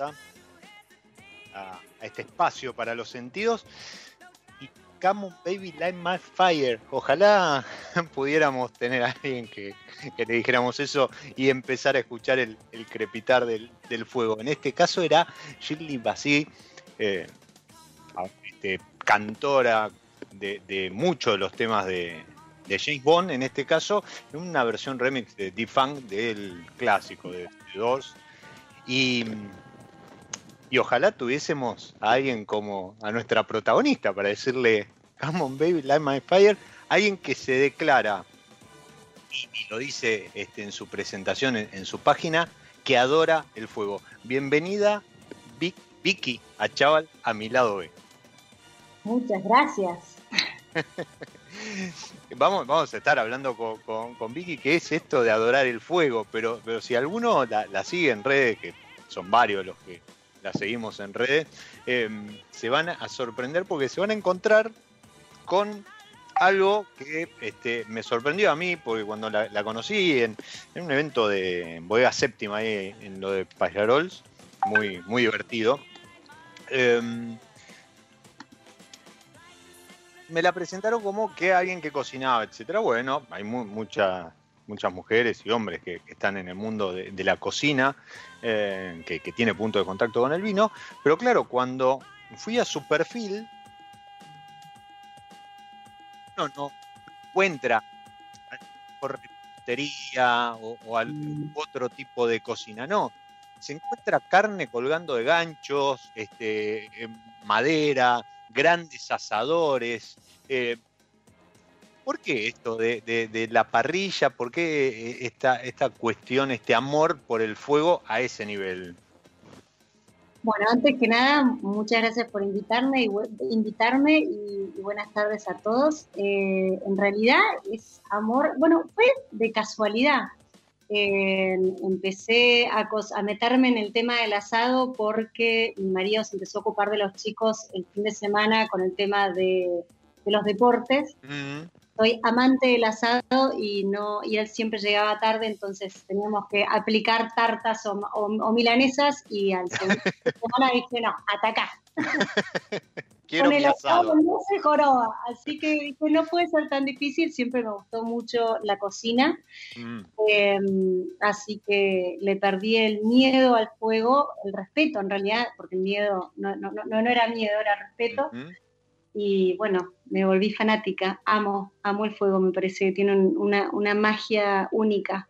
A, este espacio para los sentidos. Y Come Baby Light My Fire. Ojalá pudiéramos tener a alguien que, le dijéramos eso y empezar a escuchar el, crepitar del, fuego. En este caso era Shirley Bassey, eh, este, cantora de, muchos de los temas de, James Bond, en este caso, en una versión remix de D-Funk del clásico de, The Doors y, ojalá tuviésemos a alguien como a nuestra protagonista para decirle, come on baby, light my fire, alguien que se declara, y, lo dice este, en su presentación, en, su página, que adora el fuego. Bienvenida, Vicky, a Chaval, a mi lado B. Muchas gracias. vamos, vamos a estar hablando con, Vicky qué es esto de adorar el fuego, pero, pero si alguno la, sigue en redes, que son varios los que la seguimos en redes, em, se van a sorprender porque se van a encontrar con algo que este, me sorprendió a mí, porque cuando la, conocí en, un evento de Bodega Séptima ahí en lo de Pajarols, muy, muy divertido. Em, me la presentaron como que alguien que cocinaba, etcétera. Bueno, hay muchas muchas mujeres y hombres que, están en el mundo de, la cocina, eh, que, tiene punto de contacto con el vino, pero claro, cuando fui a su perfil, no, no encuentra repostería o, o algún otro tipo de cocina, no. Se encuentra carne colgando de ganchos, este, madera, grandes asadores. Eh, ¿Por qué esto de, la parrilla? ¿Por qué eh, esta, esta cuestión, este amor por el fuego a ese nivel? Bueno, antes que nada, muchas gracias por invitarme y, invitarme y, buenas tardes a todos. Eh, en realidad es amor, bueno, fue de casualidad. Eh, empecé a, a, meterme en el tema del asado porque mi marido se empezó a ocupar de los chicos el fin de semana con el tema de, los deportes. Soy amante del asado y no y él siempre llegaba tarde, entonces teníamos que aplicar tartas o, milanesas y al segundo semana dije, no, ataca. Con el asado. no se joroba, así que no puede ser tan difícil, siempre me gustó mucho la cocina, mm. em, así que le perdí el miedo al fuego, el respeto en realidad, porque el miedo no, no, no, no era miedo, era respeto, y bueno, me volví fanática, amo, amo el fuego, me parece que tiene una, una magia única.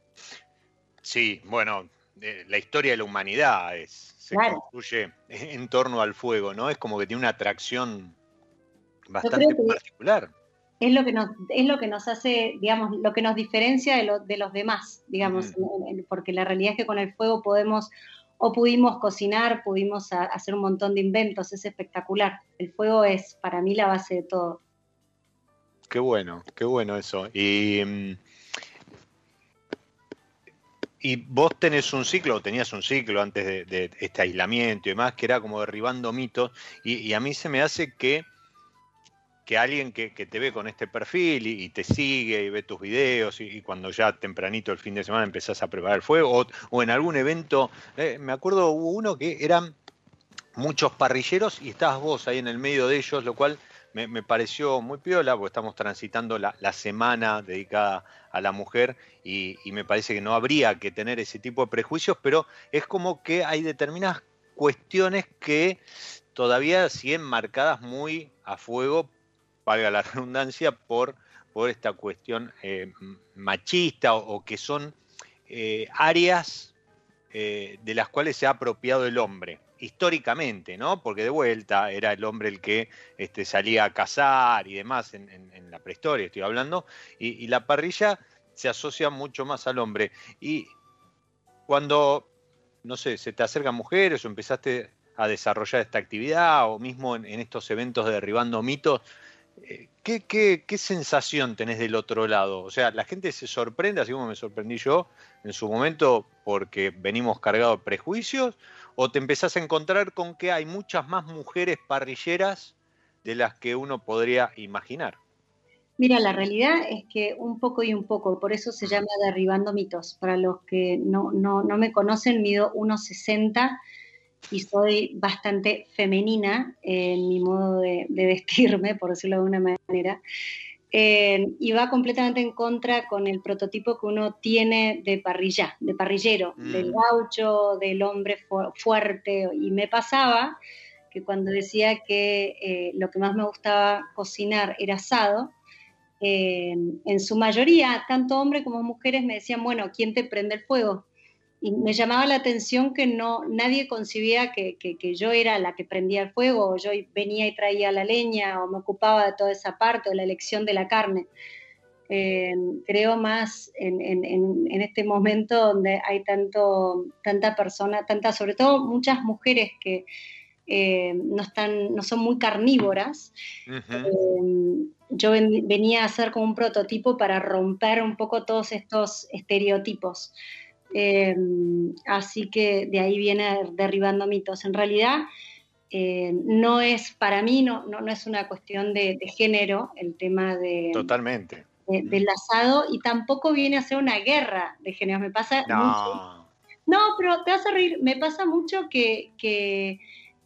Sí, bueno, eh, la historia de la humanidad es, se construye en torno al fuego, ¿no? Es como que tiene una atracción bastante particular. Es lo que nos, es lo que nos hace, digamos, lo que nos diferencia de, de los demás, digamos, porque la realidad es que con el fuego podemos o pudimos cocinar, pudimos hacer un montón de inventos, es espectacular. El fuego es para mí la base de todo. Qué bueno, qué bueno eso. Y, mm, y vos tenés un ciclo, tenías un ciclo antes de, este aislamiento y demás, que era como derribando mitos, y a mí se me hace que que alguien que, te ve con este perfil y, te sigue y ve tus videos y, cuando ya tempranito el fin de semana empezás a preparar el fuego o, en algún evento, eh, me acuerdo hubo uno que eran muchos parrilleros y estabas vos ahí en el medio de ellos, lo cual me, pareció muy piola porque estamos transitando la, semana dedicada a la mujer y me parece que no habría que tener ese tipo de prejuicios, pero es como que hay determinadas cuestiones que todavía siguen marcadas muy a fuego valga la redundancia, por, por esta cuestión eh, machista o, que son eh, áreas eh, de las cuales se ha apropiado el hombre históricamente, ¿no? Porque de vuelta era el hombre el que este, salía a cazar y demás en, la prehistoria, estoy hablando, y, la parrilla se asocia mucho más al hombre. Y cuando, no sé, se te acercan mujeres o empezaste a desarrollar esta actividad o mismo en estos eventos de derribando mitos, ¿Qué, qué, sensación tenés del otro lado? O sea, la gente se sorprende, así como me sorprendí yo en su momento, porque venimos cargados de prejuicios, o te empezás a encontrar con que hay muchas más mujeres parrilleras de las que uno podría imaginar. Mira, la realidad es que un poco y un poco, por eso se llama Derribando mitos. Para los que no, no, no me conocen, mido 1,60 y soy bastante femenina en mi modo de, vestirme, por decirlo de una manera. Eh, y va completamente en contra con el prototipo que uno tiene de parrilla, de parrillero, mm. del gaucho, del hombre fuerte. Y me pasaba que cuando decía que eh, lo que más me gustaba cocinar era asado, eh, en su mayoría, tanto hombres como mujeres me decían, bueno, ¿quién te prende el fuego? Y me llamaba la atención que no nadie concibía que, yo era la que prendía el fuego, o yo venía y traía la leña, o me ocupaba de toda esa parte, o la elección de la carne. Eh, creo más en, este momento donde hay tanto, tanta persona, tanta, sobre todo muchas mujeres que eh, no, están, no son muy carnívoras. Eh, yo venía a ser como un prototipo para romper un poco todos estos estereotipos. Em, así que de ahí viene derribando mitos. En realidad, eh, no es, para mí, no, no, es una cuestión de, género el tema de, Totalmente. del asado y tampoco viene a ser una guerra de género. Me pasa no. mucho. No, pero te vas a reír. Me pasa mucho que, que,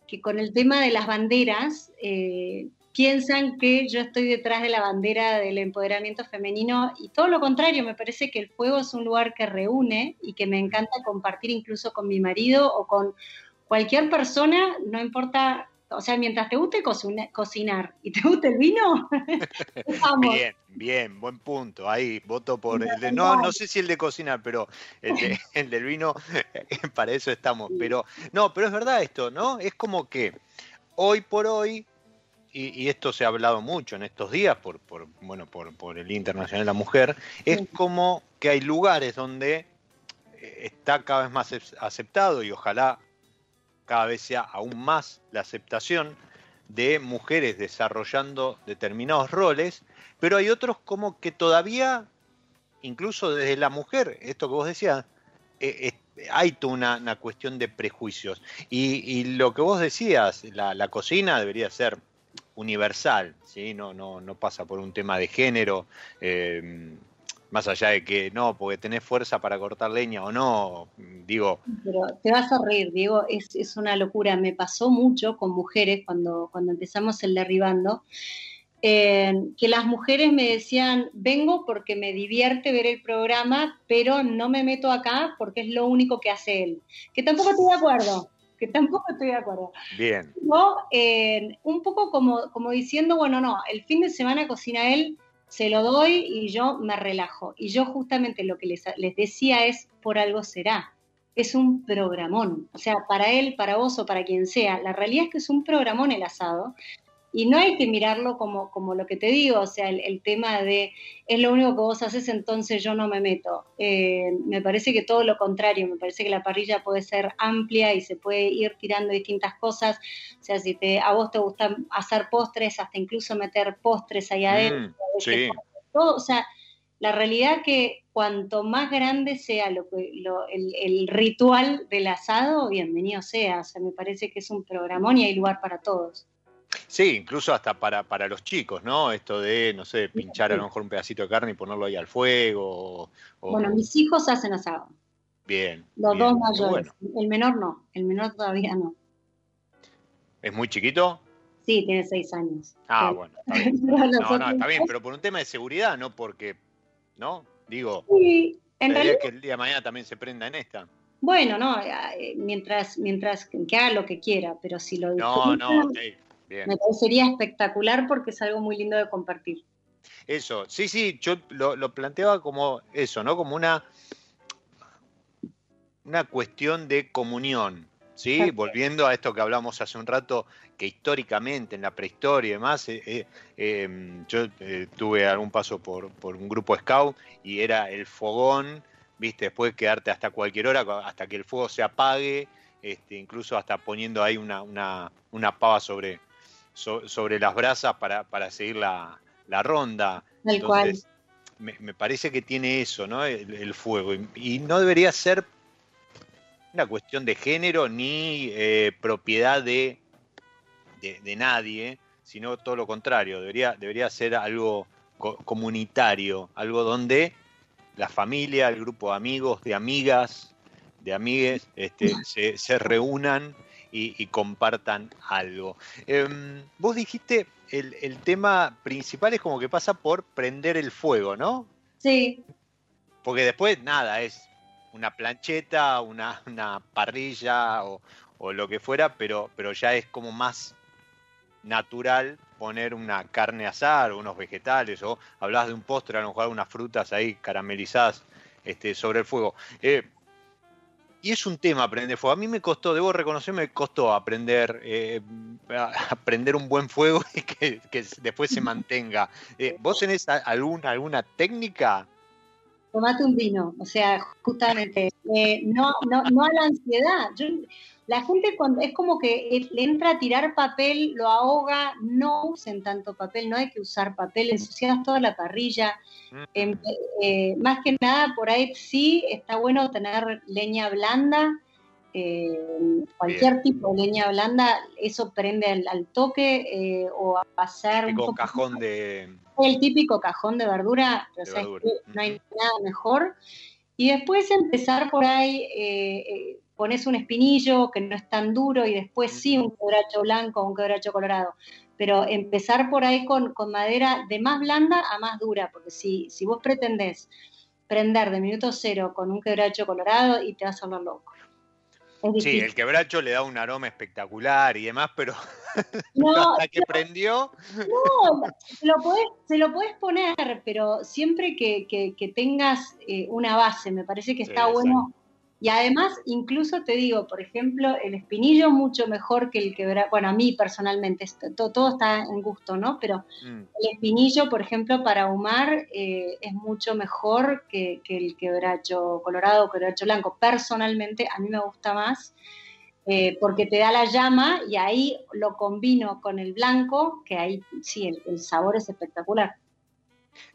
que con el tema de las banderas, eh, piensan que yo estoy detrás de la bandera del empoderamiento femenino y todo lo contrario, me parece que el fuego es un lugar que reúne y que me encanta compartir incluso con mi marido o con cualquier persona, no importa, o sea, mientras te guste cocinar y te guste el vino, Bien, bien, buen punto. Ahí voto por el de, no, no sé si el de cocinar, pero el, el del vino, para eso estamos. Pero, no, pero es verdad esto, ¿no? Es como que hoy por hoy y, esto se ha hablado mucho en estos días por, por bueno, por, por, el Internacional de la Mujer, es como que hay lugares donde eh, está cada vez más aceptado y ojalá cada vez sea aún más la aceptación de mujeres desarrollando determinados roles, pero hay otros como que todavía, incluso desde la mujer, esto que vos decías, eh, eh, hay toda una, cuestión de prejuicios. Y, lo que vos decías, la, cocina debería ser universal, ¿sí? no, no, no pasa por un tema de género. Eh, más allá de que no, porque tenés fuerza para cortar leña o no, digo. Pero te vas a reír, Diego, es, es una locura. Me pasó mucho con mujeres cuando, cuando empezamos el derribando, eh, que las mujeres me decían, vengo porque me divierte ver el programa, pero no me meto acá porque es lo único que hace él. Que tampoco estoy de acuerdo que tampoco estoy de acuerdo. Bien. No, eh, un poco como, como diciendo, bueno, no, el fin de semana cocina él, se lo doy y yo me relajo. Y yo justamente lo que les, decía es, por algo será. Es un programón. O sea, para él, para vos o para quien sea, la realidad es que es un programón el asado. Y no hay que mirarlo como, como lo que te digo, o sea, el, tema de es lo único que vos haces, entonces yo no me meto. Eh, me parece que todo lo contrario, me parece que la parrilla puede ser amplia y se puede ir tirando distintas cosas. O sea, si te, a vos te gusta hacer postres, hasta incluso meter postres ahí adentro. Mm, sí. Todo, o sea, la realidad que cuanto más grande sea lo, lo el, el, ritual del asado, bienvenido sea. O sea, me parece que es un programón y hay lugar para todos. Sí, incluso hasta para, para los chicos, ¿no? Esto de, no sé, pinchar a lo mejor un pedacito de carne y ponerlo ahí al fuego. Bueno, mis hijos hacen asado. Bien. Los dos mayores. El menor no, el menor todavía no. ¿Es muy chiquito? Sí, tiene seis años. Ah, bueno, está bien. no, no, está bien, pero por un tema de seguridad, no porque, ¿no? Digo, sí, en realidad... que el día de mañana también se prenda en esta. Bueno, no, eh, mientras, mientras que haga lo que quiera, pero si lo No, no, me parecería espectacular porque es algo muy lindo de compartir. Eso, sí, sí, yo lo, planteaba como eso, ¿no? Como una, una cuestión de comunión, ¿sí? Volviendo a esto que hablamos hace un rato, que históricamente, en la prehistoria y demás, eh, eh, em, yo eh, tuve algún paso por, por, un grupo scout y era el fogón, ¿viste? Después quedarte hasta cualquier hora, hasta que el fuego se apague, este, incluso hasta poniendo ahí una, una, una pava sobre, sobre las brasas para, para seguir la, la ronda. Entonces, Me, me, parece que tiene eso, ¿no? El, fuego. Y, no debería ser una cuestión de género ni eh, propiedad de, de, nadie, sino todo lo contrario. Debería, debería ser algo comunitario, algo donde la familia, el grupo de amigos, de amigas, de amigues, este, se, se reúnan y, compartan algo. Em, vos dijiste, el, el, tema principal es como que pasa por prender el fuego, ¿no? Sí. Porque después, nada, es una plancheta, una, una parrilla o, o, lo que fuera, pero, pero ya es como más natural poner una carne asada unos vegetales, o hablas de un postre, a lo mejor unas frutas ahí caramelizadas este, sobre el fuego. Eh, y es un tema aprender fuego. A mí me costó, debo reconocer, me costó aprender, eh, aprender un buen fuego y que, después se mantenga. Eh, ¿Vos tenés alguna, alguna técnica? Tomate un vino, o sea, justamente, eh, no, no, no a la ansiedad. Yo, la gente cuando es como que le entra a tirar papel, lo ahoga, no usen tanto papel, no hay que usar papel, ensucias toda la parrilla. Mm. Em, eh, más que nada, por ahí sí está bueno tener leña blanda, eh, cualquier tipo de leña blanda, eso prende al, toque eh, o a pasar... El típico cajón de... El típico cajón de verdura, no hay nada mejor. Y después empezar por ahí pones un espinillo que no es tan duro y después sí un quebracho blanco o un quebracho colorado. Pero empezar por ahí con, madera de más blanda a más dura, porque si, si vos pretendés prender de minuto cero con un quebracho colorado y te vas a hablar loco. Sí, el quebracho le da un aroma espectacular y demás, pero, no, hasta que prendió. No, se lo, podés, se lo podés poner, pero siempre que, que, tengas eh, una base, me parece que está bueno y además, incluso te digo, por ejemplo, el espinillo mucho mejor que el quebracho, bueno, a mí personalmente, todo, está en gusto, ¿no? Pero mm. el espinillo, por ejemplo, para ahumar eh, es mucho mejor que, el quebracho colorado o quebracho blanco. Personalmente, a mí me gusta más. eh, porque te da la llama y ahí lo combino con el blanco, que ahí sí, el, sabor es espectacular.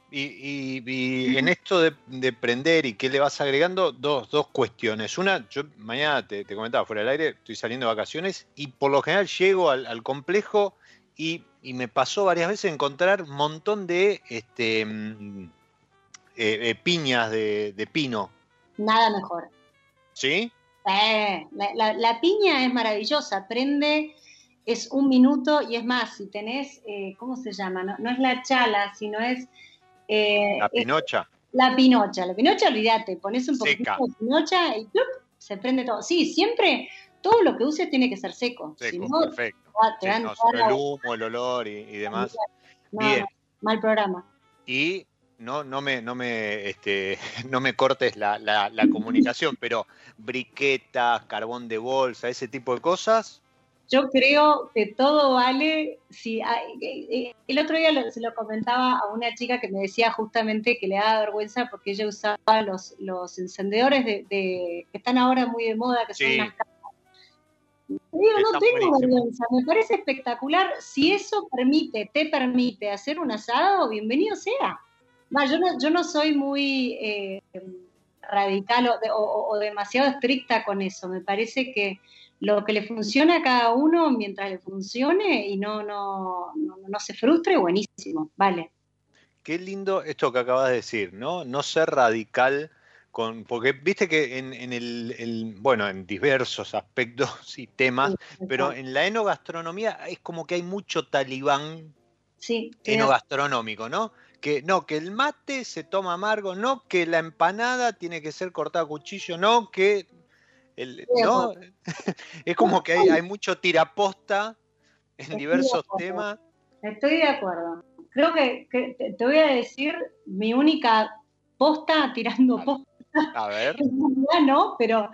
Y, en esto de, prender y qué le vas agregando, dos, dos cuestiones. Una, yo mañana te, comentaba fuera del aire, estoy saliendo de vacaciones y por lo general llego al, complejo y, me pasó varias veces encontrar un montón de este, mm, eh, eh, piñas de, de, pino. Nada mejor. ¿Sí? la, piña es maravillosa, prende, es un minuto y es más, si tenés, eh, ¿cómo se llama? No, es la chala, sino es... Eh, la pinocha. la pinocha, la pinocha, olvídate, pones un poquito de pinocha y se prende todo. Sí, siempre todo lo que uses tiene que ser seco. Seco, perfecto. te el humo, el olor y, demás. Bien. mal programa. Y no, no me, no me, este, no me cortes la, la, comunicación, pero briquetas, carbón de bolsa, ese tipo de cosas. Yo creo que todo vale. Si eh, eh, el otro día se lo comentaba a una chica que me decía justamente que le daba vergüenza porque ella usaba los, los encendedores de, que están ahora muy de moda, que son unas no tengo vergüenza, me parece espectacular. Si eso permite, te permite hacer un asado, bienvenido sea yo, no, yo no soy muy eh, radical o, demasiado estricta con eso. Me parece que lo que le funciona a cada uno mientras le funcione y no, no, no, se frustre, buenísimo, vale. Qué lindo esto que acabas de decir, ¿no? No ser radical con, porque viste que en, el, bueno, en diversos aspectos y temas, pero en la enogastronomía es como que hay mucho talibán sí, enogastronómico, ¿no? que no, que el mate se toma amargo, no, que la empanada tiene que ser cortada a cuchillo, no, que el, no, es como que hay, mucho tiraposta en diversos temas. Estoy de acuerdo. Creo que, te voy a decir mi única posta tirando posta. A ver. no, pero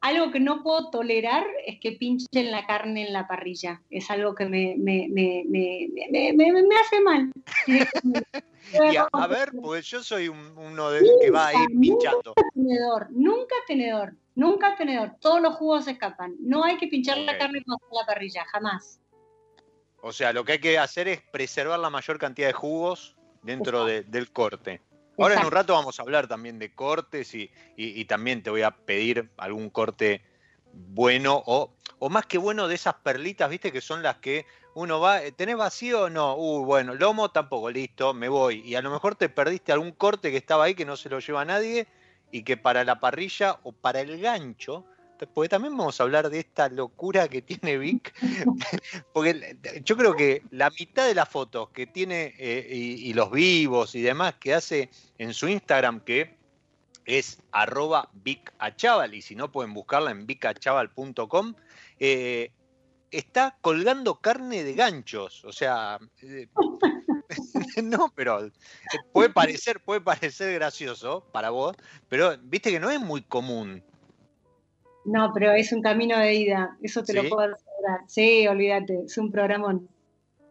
algo que no puedo tolerar es que pinchen la carne en la parrilla. Es algo que me, me, me, me hace mal. a, ver, pues yo soy uno de, que va a ir pinchando. Nunca tenedor, nunca tenedor, nunca tenedor. Todos los jugos se escapan. No hay que pinchar la carne con la parrilla, jamás. O sea, lo que hay que hacer es preservar la mayor cantidad de jugos dentro del corte. Ahora en un rato vamos a hablar también de cortes y, también te voy a pedir algún corte bueno o, o, más que bueno de esas perlitas, viste, que son las que uno va, ¿tenés vacío o no? Uh, bueno, lomo tampoco, listo, me voy. Y a lo mejor te perdiste algún corte que estaba ahí que no se lo lleva nadie y que para la parrilla o para el gancho porque también vamos a hablar de esta locura que tiene Vic, porque yo creo que la mitad de las fotos que tiene eh, y, los vivos y demás que hace en su Instagram, que es arroba Vic y si no pueden buscarla en vicachaval.com, eh, está colgando carne de ganchos, o sea... Eh, no, pero puede parecer, puede parecer gracioso para vos, pero viste que no es muy común. No, pero es un camino de ida, eso te lo puedo asegurar. Sí, olvídate, es un programón.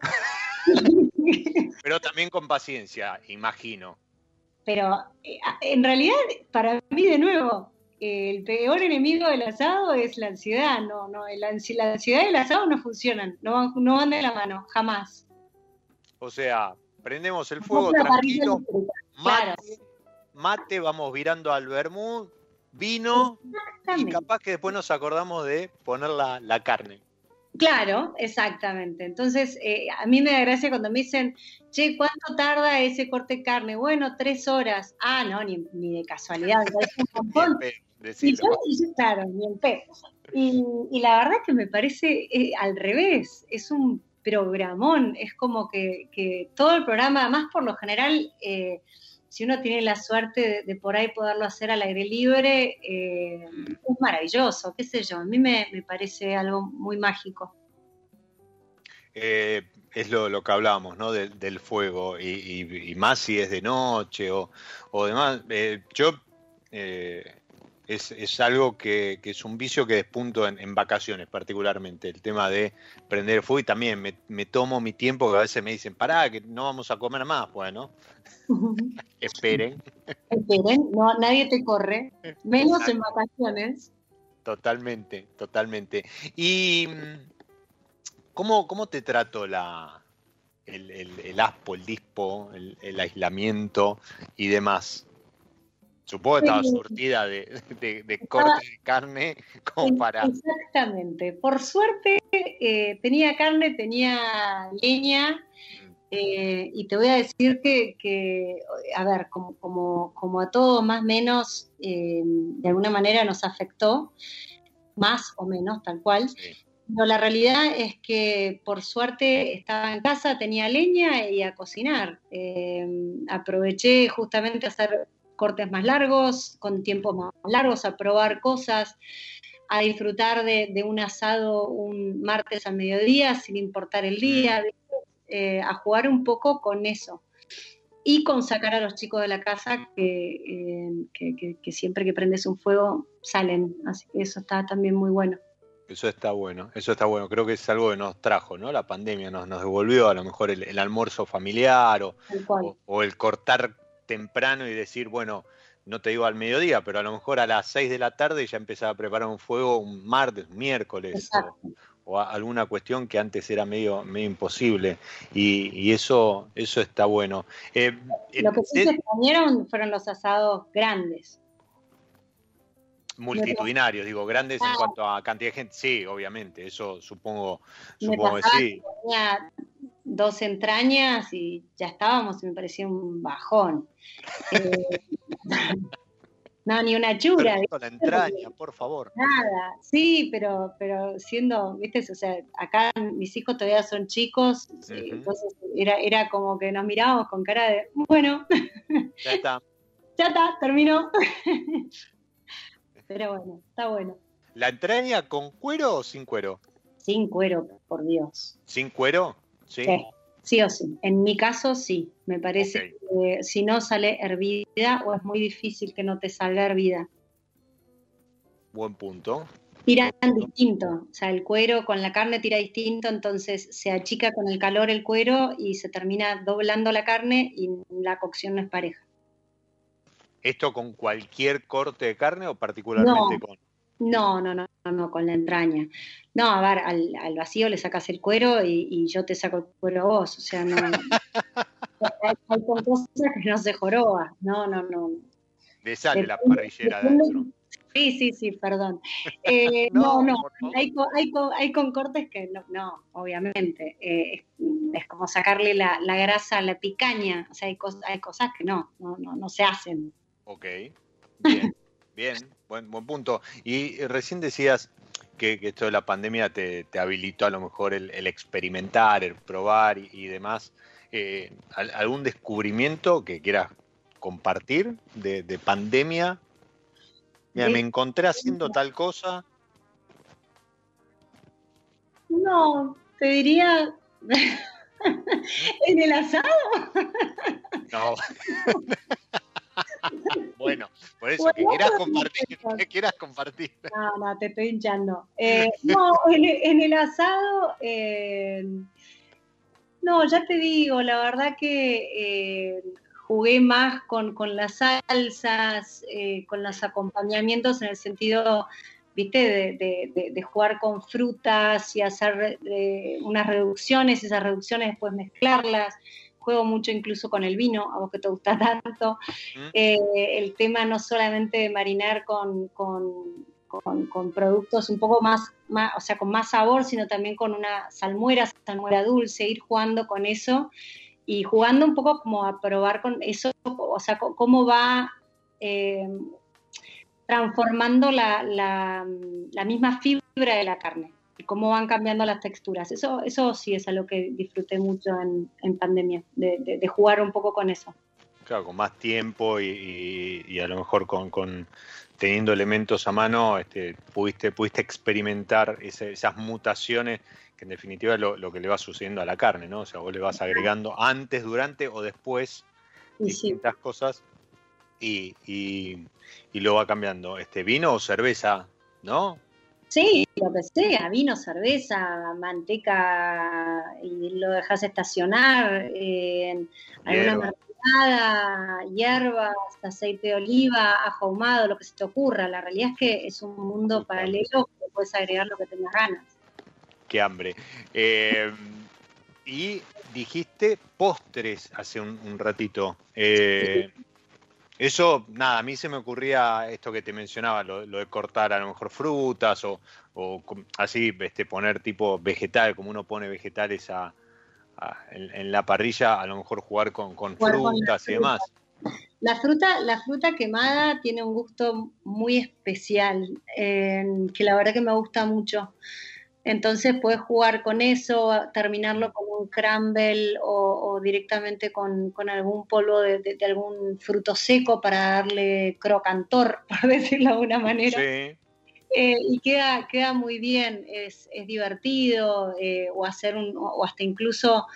pero también con paciencia, imagino. Pero eh, en realidad, para mí, de nuevo, el peor enemigo del asado es la ansiedad. No, no, la, ansiedad y el asado no funcionan, no van, no van de la mano, jamás. O sea, prendemos el fuego tranquilo, mate, mate, vamos virando al vermú, vino y capaz que después nos acordamos de poner la, carne. Claro, exactamente. Entonces, eh, a mí me da gracia cuando me dicen, che, ¿cuánto tarda ese corte de carne? Bueno, tres horas. Ah, no, ni, de casualidad. y yo, claro, ni en y, la verdad que me parece eh, al revés, es un programón, es como que, que, todo el programa, además por lo general, eh, si uno tiene la suerte de, por ahí poderlo hacer al aire libre, eh, es maravilloso, qué sé yo, a mí me, parece algo muy mágico. Eh, es lo, que hablábamos, ¿no? del fuego, y, más si es de noche o, demás. Eh, yo es, algo que, es un vicio que despunto en, vacaciones particularmente, el tema de prender fuego y también me, tomo mi tiempo que a veces me dicen, pará, que no vamos a comer más, bueno, esperen. Esperen, no, nadie te corre, menos en vacaciones. totalmente, totalmente. ¿Y mm, cómo, cómo te trato la, el, el, aspo, el dispo, el, aislamiento y demás? Supongo que estaba surtida de, de, de cortes de carne como para... Exactamente. Por suerte eh, tenía carne, tenía leña eh, y te voy a decir que, a ver, como, como, como, a todos más o menos, eh, de alguna manera nos afectó, más o menos, tal cual. Pero la realidad es que por suerte estaba en casa, tenía leña y a cocinar. Eh, aproveché justamente a hacer cortes más largos, con tiempos más largos, a probar cosas, a disfrutar de, de un asado un martes al mediodía sin importar el día, eh, a jugar un poco con eso. Y con sacar a los chicos de la casa eh, que, que, siempre que prendes un fuego salen. Así que eso está también muy bueno. Eso está bueno, eso está bueno. Creo que es algo que nos trajo, ¿no? La pandemia nos, nos devolvió a lo mejor el, almuerzo familiar o, o, el cortar temprano y decir, bueno, no te digo al mediodía, pero a lo mejor a las 6 de la tarde ya empezaba a preparar un fuego un martes, miércoles o, alguna cuestión que antes era medio, medio imposible. Y, eso, eso está bueno. Eh, lo que sí se extrañaron fueron los asados grandes. Multitudinarios, digo, grandes en cuanto a cantidad de gente. Sí, obviamente, eso supongo, supongo que sí. Tenía dos entrañas y ya estábamos, me parecía un bajón. Eh, no, ni una chura. la entraña, por favor. Nada, sí, pero, pero siendo, viste, o sea, acá mis hijos todavía son chicos, entonces era, era como que nos mirábamos con cara de, bueno, ya está. ya está, terminó. pero bueno, está bueno. ¿La entraña con cuero o sin cuero? Sin cuero, por Dios. ¿Sin cuero? Sí. Sí, o sí. En mi caso, sí. Me parece que si no sale hervida o es muy difícil que no te salga hervida. Buen punto. Tiran distinto. O sea, el cuero con la carne tira distinto, entonces se achica con el calor el cuero y se termina doblando la carne y la cocción no es pareja. ¿Esto con cualquier corte de carne o particularmente con.? No, no, no, no, con la entraña. No, a ver, al, al vacío le sacas el cuero y, yo te saco el cuero a vos. O sea, no. hay, cosas que no se joroba. No, no, no. Le sale la parrillera adentro. Sí, sí, sí, perdón. Eh, no, no, hay, hay, hay, con cortes que no, no obviamente. Eh, es, como sacarle la, la, grasa a la picaña. O sea, hay, cosas, hay cosas que no, no, no, no se hacen. Ok, bien, bien. Buen, buen punto. Y recién decías que, esto de la pandemia te, habilitó a lo mejor el, experimentar, el probar y, demás. Eh, ¿Algún descubrimiento que quieras compartir de, pandemia? Mira, me encontré haciendo tal cosa. No, te diría en el asado. No. bueno, por eso, que quieras compartir, que quieras compartir. No, no, te estoy hinchando. Eh, no, en, el asado, eh, no, ya te digo, la verdad que eh, jugué más con, las salsas, con los acompañamientos en el sentido ¿viste? De, jugar con frutas y hacer unas reducciones, esas reducciones después mezclarlas juego mucho incluso con el vino, a vos que te gusta tanto. Eh, el tema no solamente de marinar con, con, productos un poco más, más, o sea, con más sabor, sino también con una salmuera, salmuera dulce, ir jugando con eso y jugando un poco como a probar con eso, o sea, cómo va eh, transformando la, la misma fibra de la carne cómo van cambiando las texturas. Eso, eso sí es algo que disfruté mucho en, pandemia, de, jugar un poco con eso. Claro, con más tiempo y, a lo mejor con, teniendo elementos a mano, este, pudiste, pudiste experimentar esas mutaciones que en definitiva es lo, que le va sucediendo a la carne, ¿no? O sea, vos le vas agregando antes, durante o después distintas cosas y, y, y, lo va cambiando. Este, ¿Vino o cerveza, no? Sí, lo que sea, vino, cerveza, manteca y lo dejas estacionar en alguna picada, hierbas, aceite de oliva, ajo ahumado, lo que se te ocurra. La realidad es que es un mundo paralelo que puedes agregar lo que tengas ganas. Qué hambre. Eh, y dijiste postres hace un, ratito. Eh, eso, nada, a mí se me ocurría esto que te mencionaba, lo, de cortar a lo mejor frutas o, así, este, poner tipo vegetal, como uno pone vegetales en, la parrilla, a lo mejor jugar con, frutas y demás. La fruta, la fruta quemada tiene un gusto muy especial, eh, que la verdad que me gusta mucho. Entonces puedes jugar con eso, terminarlo con un crumble o, directamente con, algún polvo de, algún fruto seco para darle crocantor, por decirlo de alguna manera. Sí. Eh, y queda, queda muy bien, es, divertido, eh, o hacer un, o hasta incluso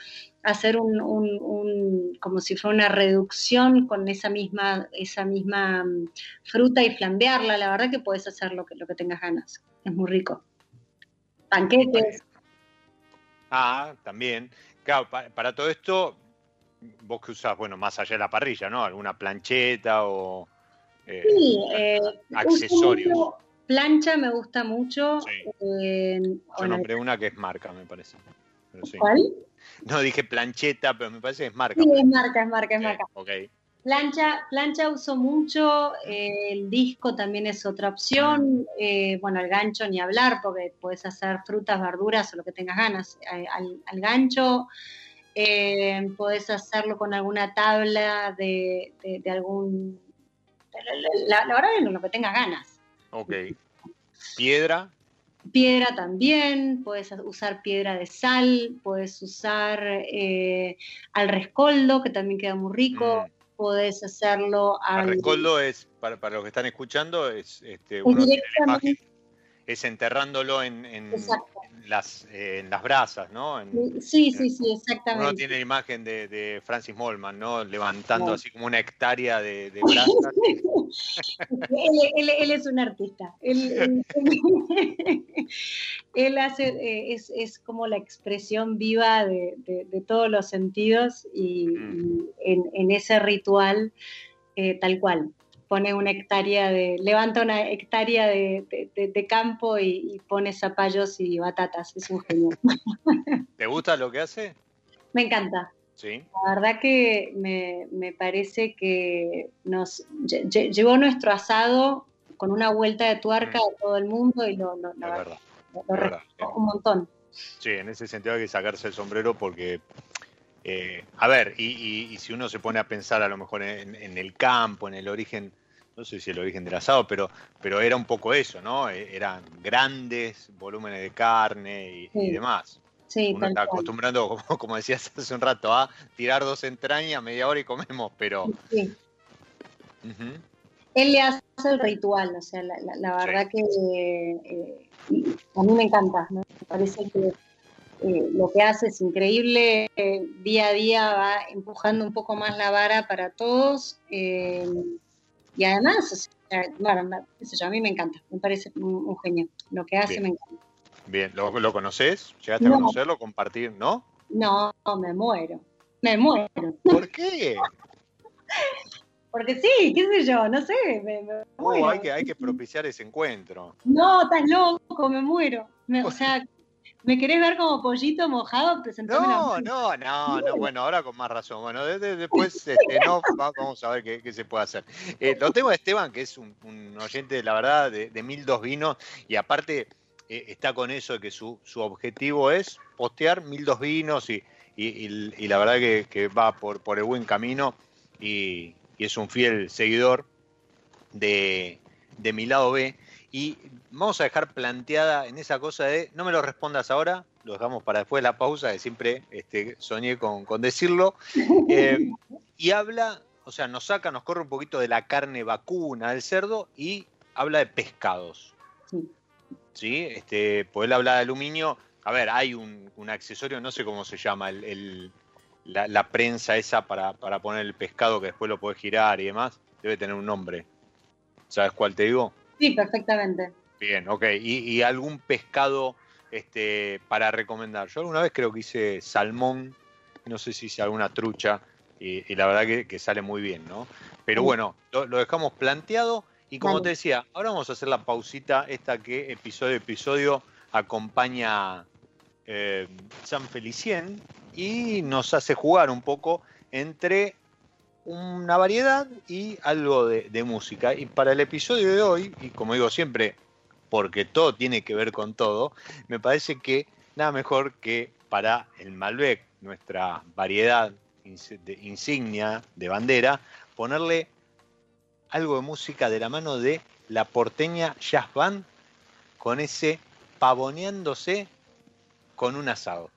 hacer un, como si fuera una reducción con esa misma, esa misma mm, fruta y flambearla. La verdad que puedes hacer lo que, lo que tengas ganas. Es muy rico panqueques. Ah, también. Claro, para, todo esto, vos que usás, bueno, más allá de la parrilla, ¿no? ¿Alguna plancheta o eh, sí, eh, accesorios? Plancha me gusta mucho. Eh, Yo nombré una que es marca, me parece. ¿Cuál? No, dije plancheta, pero me parece que es marca. Sí, es marca, es marca, es marca. Ok. Plancha, plancha uso mucho, eh, el disco también es otra opción, eh, bueno, el gancho ni hablar, porque puedes hacer frutas, verduras o lo que tengas ganas eh, al, gancho, puedes hacerlo con alguna tabla de, algún... La, verdad es lo que tengas ganas. Ok. ¿Piedra? Piedra también, puedes usar piedra de sal, puedes usar al rescoldo, que también queda muy rico. Mm podés hacerlo al... Es, para, para, los que están escuchando, es, este, uno tiene la imagen, es enterrándolo en, en, las, eh, en las brasas, ¿no? sí, sí, sí, exactamente. Uno tiene la imagen de, de Francis Molman, ¿no? Levantando así como una hectárea de, de brasas. él, él, es un artista. Él, él hace, eh, es, es, como la expresión viva de, de todos los sentidos y, mm. en, en, ese ritual eh, tal cual pone una hectárea de, levanta una hectárea de, campo y, pone zapallos y batatas, es un genio. ¿Te gusta lo que hace? Me encanta. Sí. La verdad que me, parece que nos llevó nuestro asado con una vuelta de tuerca mm. a todo el mundo y lo, lo, un montón. Sí, en ese sentido hay que sacarse el sombrero porque eh, a ver, y, si uno se pone a pensar a lo mejor en, el campo, en el origen no sé si el origen del asado, pero, pero era un poco eso, ¿no? E, eran grandes volúmenes de carne y, demás. Sí, Uno está acostumbrando, como, decías hace un rato, a tirar dos entrañas, media hora y comemos, pero... Sí. Él le hace el ritual, o sea, la, verdad que eh, a mí me encanta, me parece que eh, lo que hace es increíble, eh, día a día va empujando un poco más la vara para todos. Y además, a mí me encanta, me parece un, genio. Lo que hace me encanta. Bien, ¿lo, lo conoces? ¿Llegaste a conocerlo, compartir, no? No, me muero. Me muero. ¿Por qué? Porque sí, qué sé yo, no sé. Me, uh, hay, que, hay que propiciar ese encuentro. No, estás loco, me muero. o sea, ¿Me querés ver como pollito mojado? No, no, no, no, bueno, ahora con más razón. Bueno, después este, no, vamos a ver qué, se puede hacer. Eh, lo tengo a Esteban, que es un, oyente, la verdad, de, mil dos vinos, y aparte eh, está con eso de que su, objetivo es postear mil dos vinos y, la verdad que, va por, por el buen camino y, es un fiel seguidor de, de mi lado B. Y vamos a dejar planteada en esa cosa de no me lo respondas ahora, lo dejamos para después de la pausa, que siempre este, soñé con, decirlo. Eh, y habla, o sea, nos saca, nos corre un poquito de la carne vacuna del cerdo y habla de pescados. Sí. Este, pues él habla de aluminio. A ver, hay un, accesorio, no sé cómo se llama, el, la, prensa esa para, para poner el pescado que después lo puedes girar y demás. Debe tener un nombre. ¿Sabes cuál te digo? Sí, perfectamente. Bien, ok. ¿Y, algún pescado este, para recomendar? Yo alguna vez creo que hice salmón, no sé si hice alguna trucha. y, la verdad que, sale muy bien, ¿no? Pero bueno, lo, dejamos planteado y como te decía, ahora vamos a hacer la pausita esta que episodio a episodio acompaña eh, San Felicien y nos hace jugar un poco entre una variedad y algo de, música. Y para el episodio de hoy, y como digo siempre, porque todo tiene que ver con todo, me parece que nada mejor que para el Malbec, nuestra variedad de insignia de bandera, ponerle algo de música de la mano de la porteña Jazz Band con ese pavoneándose con un asado.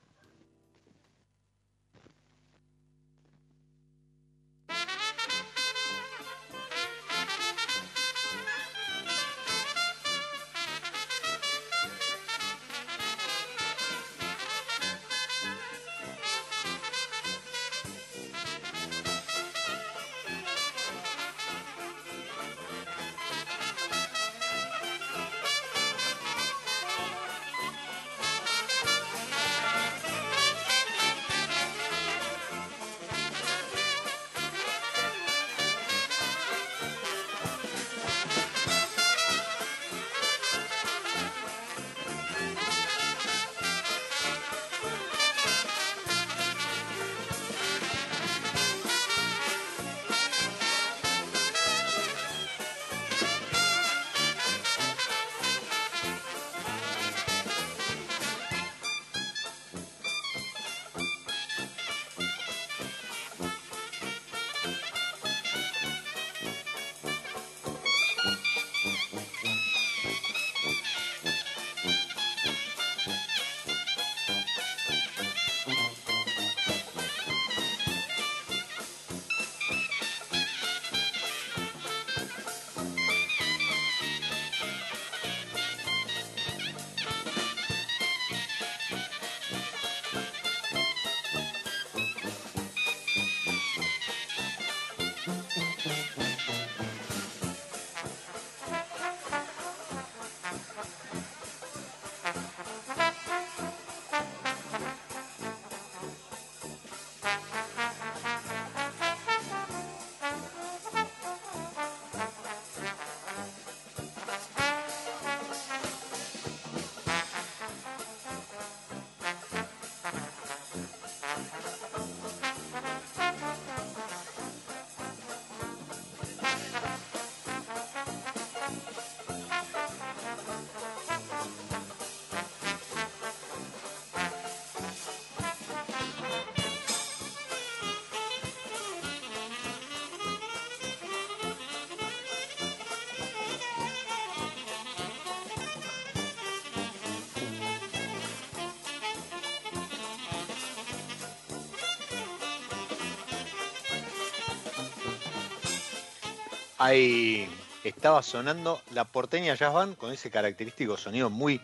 Ahí estaba sonando la porteña Jazz Band con ese característico sonido muy,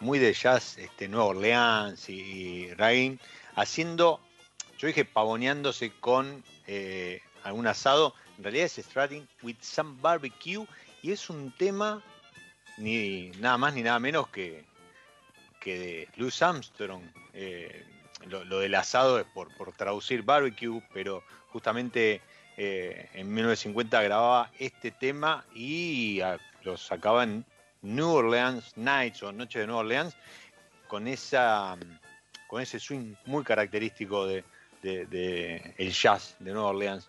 muy de jazz este, Nueva Orleans y, y haciendo, yo dije pavoneándose con eh, algún asado, en realidad es Stratting with some barbecue y es un tema ni nada más ni nada menos que, que de Louis Armstrong. Eh, lo, del asado es por, por traducir barbecue, pero justamente eh, en 1950 grababa este tema y lo sacaba en New Orleans Nights o Noche de New Orleans con esa con ese swing muy característico de, el jazz de Nueva Orleans.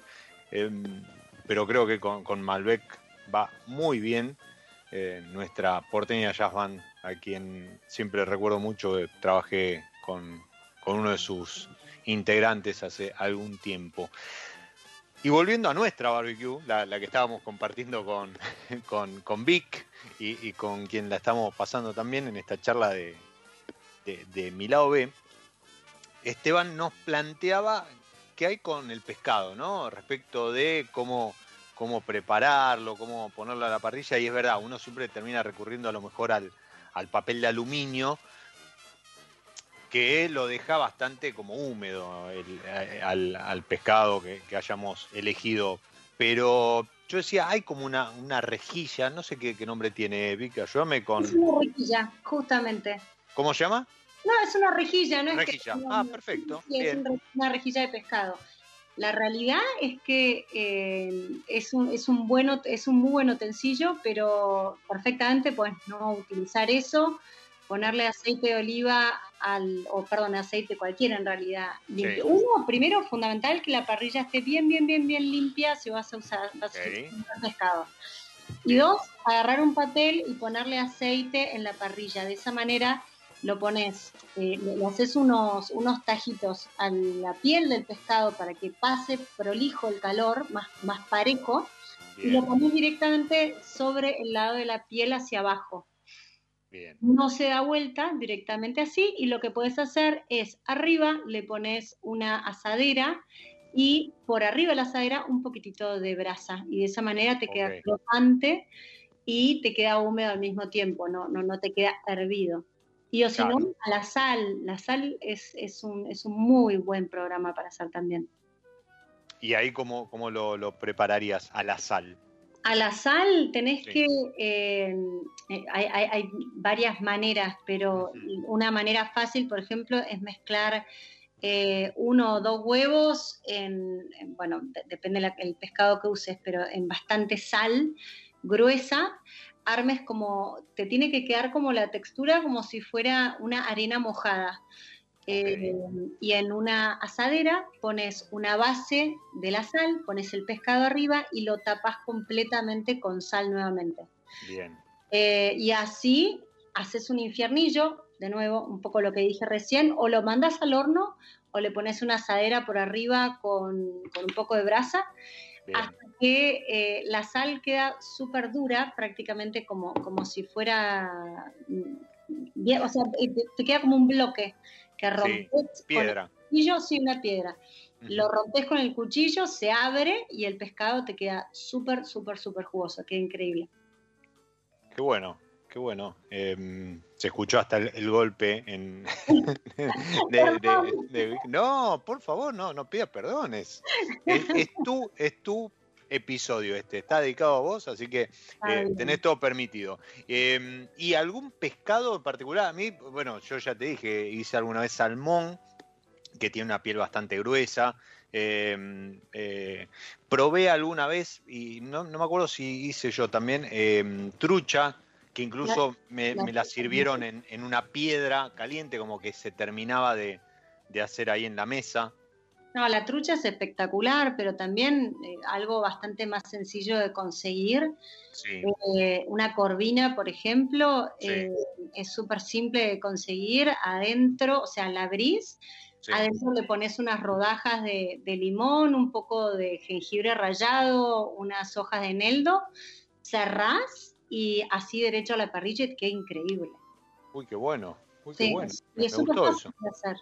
Em, pero creo que con, Malbec va muy bien. Eh, nuestra porteña jazz band, a quien siempre recuerdo mucho, trabajé con, con uno de sus integrantes hace algún tiempo. Y volviendo a nuestra barbecue, la, que estábamos compartiendo con, con, Vic y, con quien la estamos pasando también en esta charla de, de, mi lado B, Esteban nos planteaba qué hay con el pescado, ¿no? Respecto de cómo, cómo prepararlo, cómo ponerlo a la parrilla. Y es verdad, uno siempre termina recurriendo a lo mejor al, al papel de aluminio, que lo deja bastante como húmedo eh, al, pescado que, hayamos elegido. Pero yo decía, hay como una, una rejilla, no sé qué, nombre tiene, Vicky, ayúdame con... Es una rejilla, justamente. ¿Cómo se llama? No, es una rejilla, ¿no? Rejilla, ah, perfecto. Sí, es una rejilla de pescado. La realidad es que eh, es, un, es, un bueno, es un muy buen utensilio, pero perfectamente puedes no utilizar eso, ponerle aceite de oliva al, o perdón, aceite cualquiera en realidad. Uno, primero, fundamental que la parrilla esté bien, bien, bien, bien limpia si vas a usar, vas a usar pescado. Y dos, agarrar un papel y ponerle aceite en la parrilla. De esa manera lo pones, eh, le, haces unos, unos tajitos a la piel del pescado para que pase prolijo el calor, más, más parejo, y lo pones directamente sobre el lado de la piel hacia abajo. Bien. No se da vuelta directamente así y lo que puedes hacer es arriba le pones una asadera y por arriba de la asadera un poquitito de brasa y de esa manera te queda crocante y te queda húmedo al mismo tiempo, no, no, no te queda hervido. Y o si no, a la sal, la sal es, es, un, es un muy buen programa para hacer también. ¿Y ahí cómo, cómo lo, lo prepararías a la sal? A la sal tenés que, eh, eh, hay, hay, hay, varias maneras, pero una manera fácil, por ejemplo, es mezclar eh, uno o dos huevos, en, bueno, depende del pescado que uses, pero en bastante sal gruesa, armes como, te tiene que quedar como la textura como si fuera una arena mojada. Eh, y en una asadera pones una base de la sal, pones el pescado arriba y lo tapas completamente con sal nuevamente. Bien. Eh, y así haces un infiernillo, de nuevo, un poco lo que dije recién, o lo mandas al horno o le pones una asadera por arriba con, un poco de brasa, hasta que eh, la sal queda súper dura, prácticamente como, como si fuera, mm, o sea, te queda como un bloque que rompes piedra. con el cuchillo, sí, una piedra. Lo rompes con el cuchillo, se abre y el pescado te queda súper, súper, súper jugoso, queda increíble. Qué bueno, Qué bueno. Em, se escuchó hasta el, golpe en. no, por favor, no, no pidas perdones. Es, tu, es tu episodio este, está dedicado a vos, así que eh, tenés todo permitido. Em, ¿Y algún pescado en particular? A mí, bueno, yo ya te dije, hice alguna vez salmón, que tiene una piel bastante gruesa. Em, eh, probé alguna vez, y no, no, me acuerdo si hice yo también, trucha, que incluso me, la sirvieron en, una piedra caliente, como que se terminaba de, hacer ahí en la mesa. No, la trucha es espectacular, pero también eh, algo bastante más sencillo de conseguir. Eh, una corvina, por ejemplo, eh, es súper simple de conseguir. Adentro, o sea, la abrís, adentro le pones unas rodajas de, de, limón, un poco de jengibre rallado, unas hojas de eneldo, cerrás y así derecho a la parrilla qué increíble. Uy, qué bueno. Uy, qué bueno. Y es súper fácil de hacer.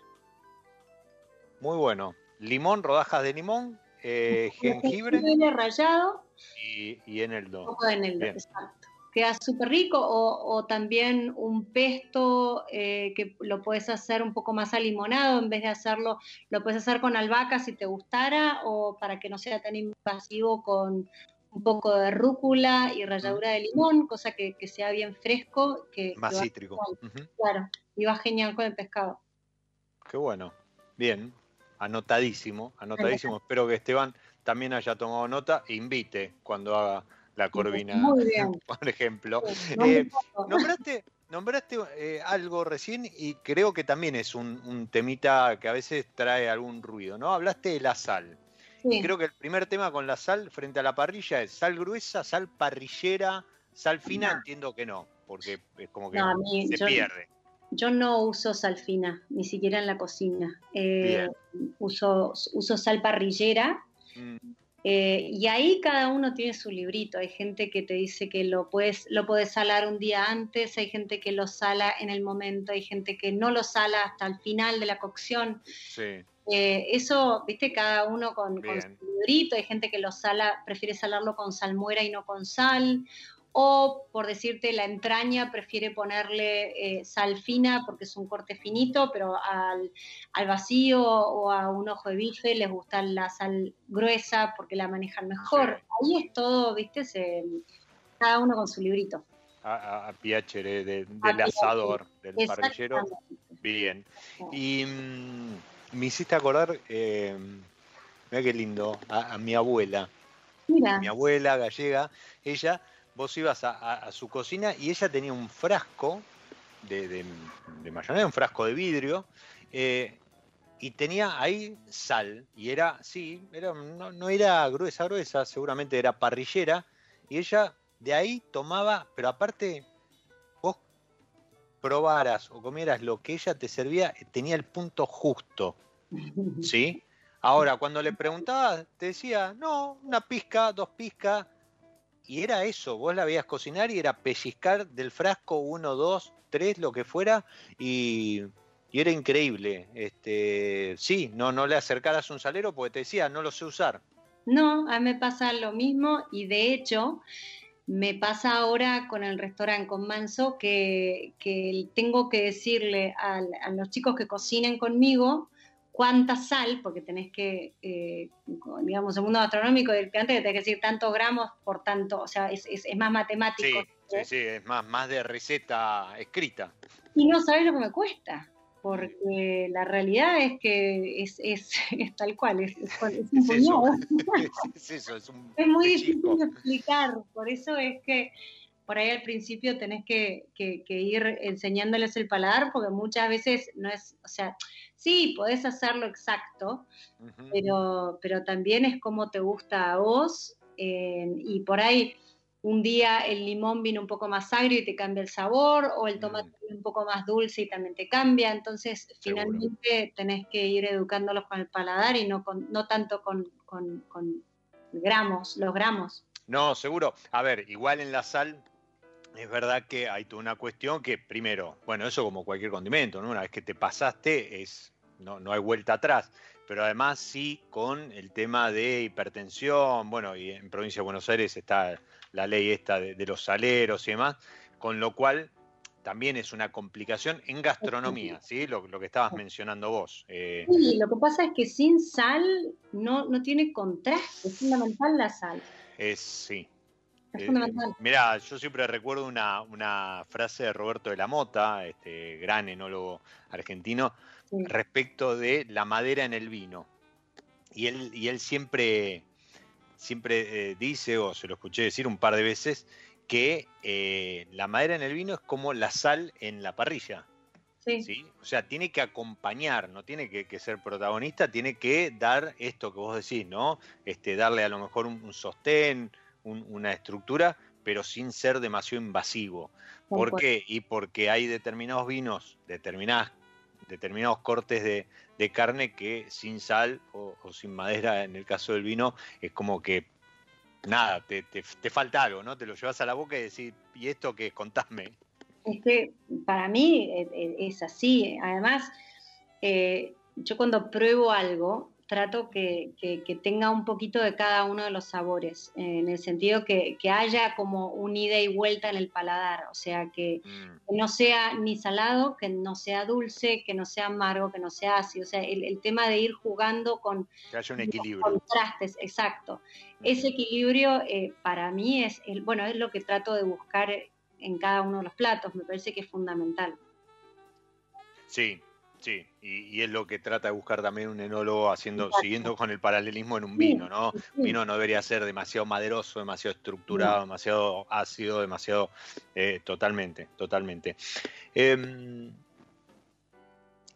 Muy bueno. Limón, rodajas de limón, eh, jengibre. rallado. Y, y eneldo. Un poco de eneldo, exacto. Queda súper rico. O, o, también un pesto eh, que lo puedes hacer un poco más alimonado. En vez de hacerlo, lo puedes hacer con albahaca si te gustara. O para que no sea tan invasivo con un poco de rúcula y ralladura de limón, cosa que, sea bien fresco. Que, Más cítrico. Claro, y va genial con el pescado. Qué bueno. Bien, anotadísimo, anotadísimo. Espero que Esteban también haya tomado nota e invite cuando haga la corvina, Muy bien. por ejemplo. Eh, nombraste, nombraste eh, algo recién y creo que también es un, un, temita que a veces trae algún ruido, ¿no? Hablaste de la sal. Y creo que el primer tema con la sal frente a la parrilla es sal gruesa, sal parrillera, sal fina, entiendo que no, porque es como que se pierde. Yo no uso sal fina, ni siquiera en la cocina. Eh, uso, uso sal parrillera. Mm. Eh, y ahí cada uno tiene su librito. Hay gente que te dice que lo puedes, lo puedes salar un día antes, hay gente que lo sala en el momento, hay gente que no lo sala hasta el final de la cocción. Sí. Eh, eso, viste, cada uno con, su librito, hay gente que lo sala, prefiere salarlo con salmuera y no con sal, o por decirte, la entraña prefiere ponerle eh, sal fina porque es un corte finito, pero al, vacío o a un ojo de bife les gusta la sal gruesa porque la manejan mejor. Ahí es todo, viste, Se, cada uno con su librito. A, a, del asador, del parrillero. Bien. Y. Mm, me hiciste acordar, eh, mira qué lindo, a, mi abuela. Mira. Mi abuela gallega, ella, vos ibas a, su cocina y ella tenía un frasco de, de, mayonesa, un frasco de vidrio, eh, y tenía ahí sal, y era, sí, era, no, no, era gruesa, gruesa, seguramente era parrillera, y ella de ahí tomaba, pero aparte, vos probaras o comieras lo que ella te servía, tenía el punto justo, ¿sí? Ahora, cuando le preguntabas, te decía, no, una pizca, dos pizcas, y era eso, vos la veías cocinar y era pellizcar del frasco uno, dos, tres, lo que fuera, y era increíble. Este, sí, no, no le acercaras un salero porque te decía, no lo sé usar. No, a mí me pasa lo mismo y de hecho me pasa ahora con el restaurante con Manso que, tengo que decirle a, los chicos que cocinen conmigo cuánta sal, porque tenés que, eh, digamos, el mundo gastronómico del antes tenés que decir tantos gramos por tanto, o sea, es, más matemático. Sí, sí, sí, es más, más de receta escrita. Y no sabes lo que me cuesta porque la realidad es que es, es, tal cual, es, es, un puñado. es, muy difícil de explicar, por eso es que por ahí al principio tenés que, ir enseñándoles el paladar, porque muchas veces no es, o sea, sí, podés hacerlo exacto, pero, pero también es como te gusta a vos, eh, y por ahí un día el limón viene un poco más agrio y te cambia el sabor, o el tomate mm. un poco más dulce y también te cambia. Entonces, finalmente tenés que ir educándolos con el paladar y no, con, no tanto con, gramos, los gramos. No, seguro. A ver, igual en la sal es verdad que hay toda una cuestión que, primero, bueno, eso como cualquier condimento, ¿no? Una vez que te pasaste, es, no, no hay vuelta atrás. Pero además sí con el tema de hipertensión, bueno, y en provincia de Buenos Aires está la ley esta de, los saleros y demás, con lo cual también es una complicación en gastronomía, ¿sí? Lo, que estabas mencionando vos. Eh. Sí, lo que pasa es que sin sal no, no tiene contraste, es fundamental la sal. Es, sí. Es eh, fundamental. Mirá, yo siempre recuerdo una, frase de Roberto de la Mota, este gran enólogo argentino, respecto de la madera en el vino. Y él, y él siempre siempre eh, dice, o se lo escuché decir un par de veces, que eh, la madera en el vino es como la sal en la parrilla. Sí. O sea, tiene que acompañar, no tiene que, ser protagonista, tiene que dar esto que vos decís, ¿no? Este, darle a lo mejor un, sostén, una estructura, pero sin ser demasiado invasivo. ¿Por qué? Y porque hay determinados vinos, determinadas, determinados cortes de, de carne que sin sal o, sin madera, en el caso del vino, es como que nada, te, falta algo, ¿no? Te lo llevas a la boca y decís, ¿y esto qué? Contame. Es que para mí eh, eh, es así. Además, eh, yo cuando pruebo algo, trato que, tenga un poquito de cada uno de los sabores, en el sentido que, haya como un ida y vuelta en el paladar, o sea, mm. que, no sea ni salado, que no sea dulce, que no sea amargo, que no sea ácido, o sea, el, tema de ir jugando con que haya un equilibrio. contrastes, exacto. Ese equilibrio eh, para mí es, el, bueno, es lo que trato de buscar en cada uno de los platos, me parece que es fundamental. Sí, Sí, y, es lo que trata de buscar también un enólogo haciendo, siguiendo con el paralelismo en un vino, ¿no? Un vino no debería ser demasiado maderoso, demasiado estructurado, demasiado ácido, demasiado eh, totalmente, totalmente. Em,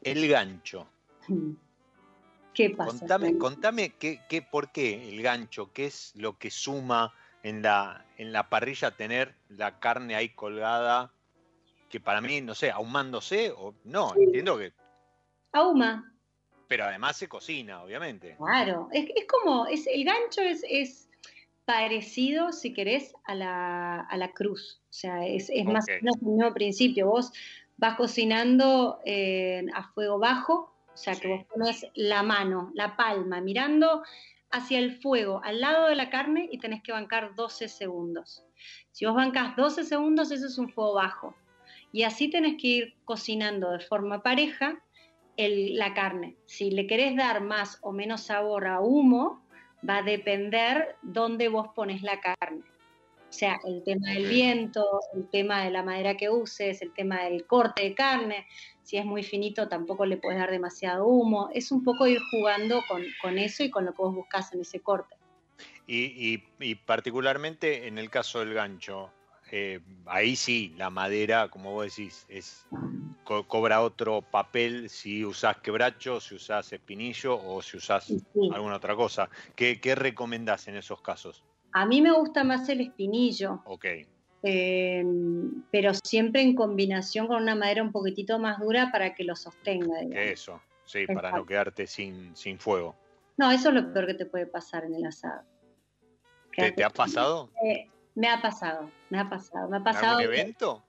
el gancho. ¿Qué pasa? Contame, contame qué, qué, por qué el gancho, qué es lo que suma en la, en la parrilla tener la carne ahí colgada que para mí, no sé, ahumándose o no, entiendo que ahuma. Pero además se cocina, obviamente. Claro, es, como, es, el gancho es, es parecido, si querés, a la, a la cruz. O sea, es, más o menos el mismo principio. Vos vas cocinando eh, a fuego bajo, o sea, que vos pones la mano, la palma, mirando hacia el fuego, al lado de la carne, y tenés que bancar 12 segundos. Si vos bancas 12 segundos, eso es un fuego bajo. Y así tenés que ir cocinando de forma pareja la carne. Si le querés dar más o menos sabor a humo, va a depender dónde vos pones la carne. sea, el tema del viento, el tema de la madera que uses, el tema del corte de carne, si es muy finito tampoco le puedes dar demasiado humo, es un poco ir jugando con, eso y con lo que vos buscas en ese corte. Y, particularmente en el caso del gancho, eh, ahí sí, la madera, como vos decís, es, cobra otro papel si usás quebracho, si usás espinillo o si usás alguna otra cosa. ¿Qué, ¿Qué recomendás en esos casos? A mí me gusta más el espinillo. Ok. Em, pero siempre en combinación con una madera un poquitito más dura para que lo sostenga. Eso, sí, para no quedarte sin, sin fuego. No, eso es lo peor que te puede pasar en el asado. ¿Te, ha pasado? Eh, me ha pasado, me ha pasado. Me ha pasado ¿En evento?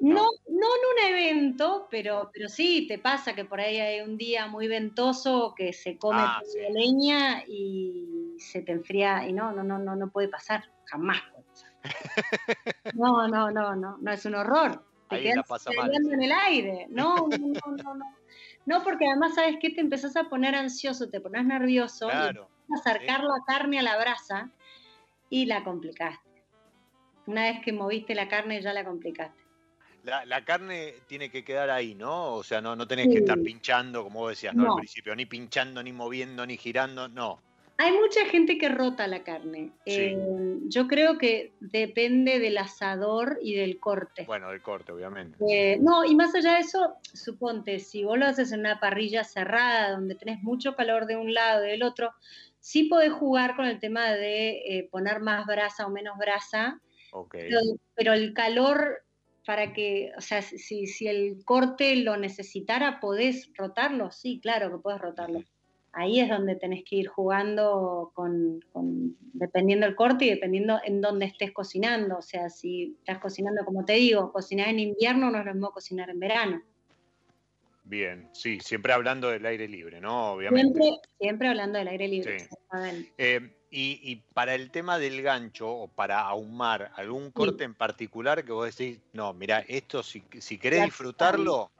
No, no en un evento, pero, pero sí, te pasa que por ahí hay un día muy ventoso que se come ah, leña y se te enfría y no, no, no, no, no puede pasar, jamás puede pasar. No, no, no, no, no es un horror. Te Ahí quedas en el aire. No, no, no, no, no. porque además, ¿sabes qué? Te empezás a poner ansioso, te pones nervioso, claro, y acercar la carne a la brasa y la complicaste. Una vez que moviste la carne ya la complicaste. La, carne tiene que quedar ahí, ¿no? O sea, no, no tenés que estar pinchando, como vos decías, ¿no? Al principio, ni pinchando, ni moviendo, ni girando, no. Hay mucha gente que rota la carne. Eh, yo creo que depende del asador y del corte. Bueno, del corte, obviamente. Eh, no, y más allá de eso, suponte, si vos lo haces en una parrilla cerrada, donde tenés mucho calor de un lado y del otro, sí podés jugar con el tema de eh, poner más brasa o menos brasa. Okay. Pero, el calor para que, o sea, si, si el corte lo necesitara, ¿podés rotarlo? Sí, claro que puedes rotarlo ahí es donde tenés que ir jugando con, dependiendo del corte y dependiendo en dónde estés cocinando. O sea, si estás cocinando, como te digo, cocinar en invierno no es lo mismo cocinar en verano. Bien, sí, siempre hablando del aire libre, ¿no? Obviamente. Siempre, hablando del aire libre. Eh, y, para el tema del gancho o para ahumar, ¿algún corte en particular que vos decís, no, mira, esto si, si querés disfrutarlo?